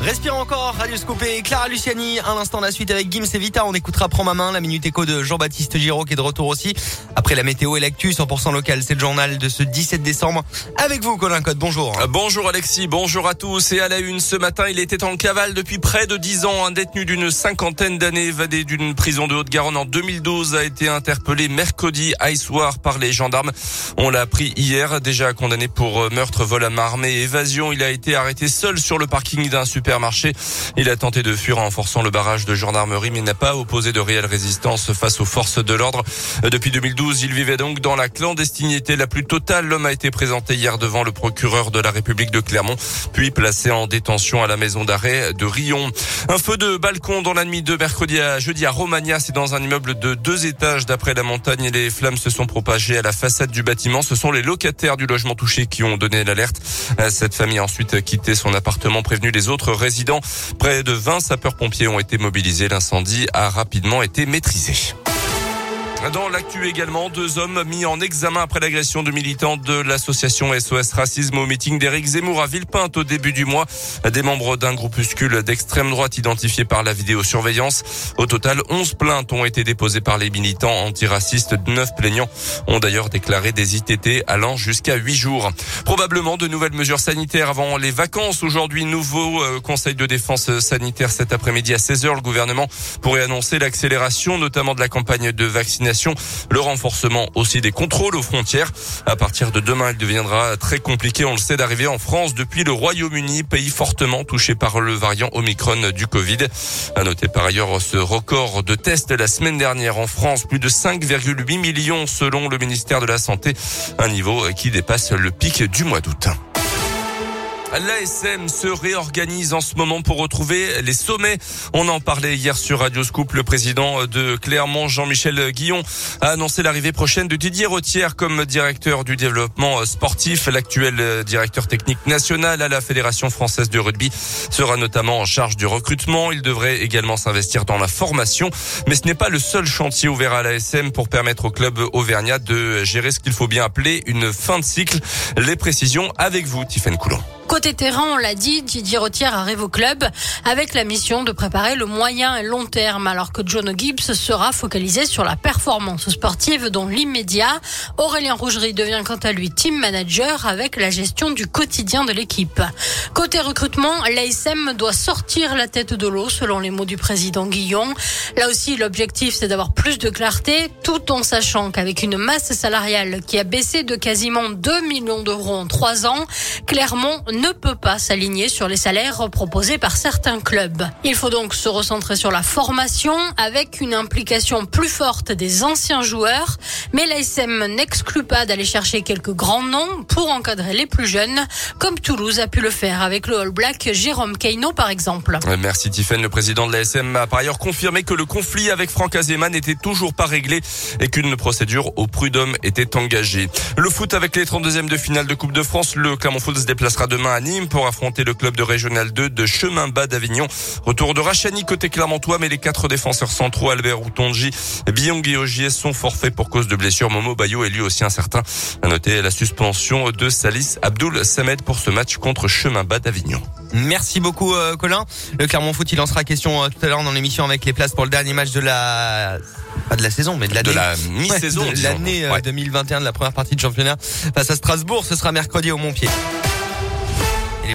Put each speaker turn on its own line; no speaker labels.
Respire encore, Radio Scopé, Clara Luciani, un instant la suite avec Gims et Vita. On écoutera Prends ma main, la minute écho de Jean-Baptiste Giraud qui est de retour aussi. Après la météo et l'actu, 100% local, c'est le journal de ce 17 décembre. Avec vous, Colin Code, bonjour.
Euh, bonjour Alexis, bonjour à tous. Et à la une, ce matin, il était en cavale depuis près de 10 ans. Un détenu d'une cinquantaine d'années évadé d'une prison de Haute-Garonne en 2012 a été interpellé mercredi à soir par les gendarmes. On l'a appris hier, déjà condamné pour euh, meurtre, vol à main armée évasion. Il a été arrêté seul sur le parking d'un super Il a tenté de fuir en forçant le barrage de gendarmerie, mais n'a pas opposé de réelle résistance face aux forces de l'ordre. Depuis 2012, il vivait donc dans la clandestinité la plus totale. L'homme a été présenté hier devant le procureur de la République de Clermont, puis placé en détention à la maison d'arrêt de Rion. Un feu de balcon dans la nuit de mercredi à jeudi à Romagna. C'est dans un immeuble de deux étages. D'après la montagne, les flammes se sont propagées à la façade du bâtiment. Ce sont les locataires du logement touché qui ont donné l'alerte. Cette famille a ensuite quitté son appartement, prévenu les autres Près de 20 sapeurs-pompiers ont été mobilisés. L'incendie a rapidement été maîtrisé. Dans l'actu également, deux hommes mis en examen après l'agression de militants de l'association SOS Racisme au meeting d'Éric Zemmour à Villepinte au début du mois. Des membres d'un groupuscule d'extrême droite identifiés par la vidéosurveillance. Au total, 11 plaintes ont été déposées par les militants antiracistes. Neuf plaignants ont d'ailleurs déclaré des ITT allant jusqu'à 8 jours. Probablement de nouvelles mesures sanitaires avant les vacances. Aujourd'hui, nouveau euh, conseil de défense sanitaire cet après-midi à 16h. Le gouvernement pourrait annoncer l'accélération notamment de la campagne de vaccination le renforcement aussi des contrôles aux frontières. À partir de demain, il deviendra très compliqué, on le sait, d'arriver en France depuis le Royaume-Uni, pays fortement touché par le variant Omicron du Covid. À noter par ailleurs ce record de tests la semaine dernière en France, plus de 5,8 millions selon le ministère de la Santé, un niveau qui dépasse le pic du mois d'août. L'ASM se réorganise en ce moment pour retrouver les sommets. On en parlait hier sur Radio Scoop. Le président de Clermont, Jean-Michel Guillon, a annoncé l'arrivée prochaine de Didier Rotière comme directeur du développement sportif. L'actuel directeur technique national à la Fédération française de rugby sera notamment en charge du recrutement. Il devrait également s'investir dans la formation. Mais ce n'est pas le seul chantier ouvert à l'ASM pour permettre au club auvergnat de gérer ce qu'il faut bien appeler une fin de cycle. Les précisions avec vous, Tiffaine Coulon.
Côté terrain, on l'a dit, Didier Rotière arrive au club avec la mission de préparer le moyen et long terme, alors que John Gibbs sera focalisé sur la performance sportive dans l'immédiat. Aurélien Rougerie devient quant à lui team manager avec la gestion du quotidien de l'équipe. Côté recrutement, l'ASM doit sortir la tête de l'eau, selon les mots du président Guillon. Là aussi, l'objectif, c'est d'avoir plus de clarté, tout en sachant qu'avec une masse salariale qui a baissé de quasiment 2 millions d'euros en 3 ans, Clermont ne peut pas s'aligner sur les salaires proposés par certains clubs. Il faut donc se recentrer sur la formation avec une implication plus forte des anciens joueurs, mais l'ASM n'exclut pas d'aller chercher quelques grands noms pour encadrer les plus jeunes, comme Toulouse a pu le faire avec le All Black Jérôme Keino par exemple.
Merci Tiffen. Le président de l'ASM a par ailleurs confirmé que le conflit avec Franck Azema n'était toujours pas réglé et qu'une procédure au prud'homme était engagée. Le foot avec les 32e de finale de Coupe de France, le Clermont Foot se déplacera demain à Nîmes pour affronter le club de Régional 2 de Chemin Bas d'Avignon. Retour de Rachani côté Clermontois, mais les quatre défenseurs centraux, Albert Outonji, Biong et Ogier sont forfaits pour cause de blessure. Momo Bayo est lui aussi incertain. À noter la suspension de Salis Abdul Samed pour ce match contre Chemin Bas d'Avignon.
Merci beaucoup euh, Colin. Le Clermont Foot, il lancera question euh, tout à l'heure dans l'émission avec les places pour le dernier match de la pas de la saison, mais de l'année.
De la mi-saison.
l'année 2021 euh, de la première partie de championnat face à Strasbourg. Ce sera mercredi au Montpied.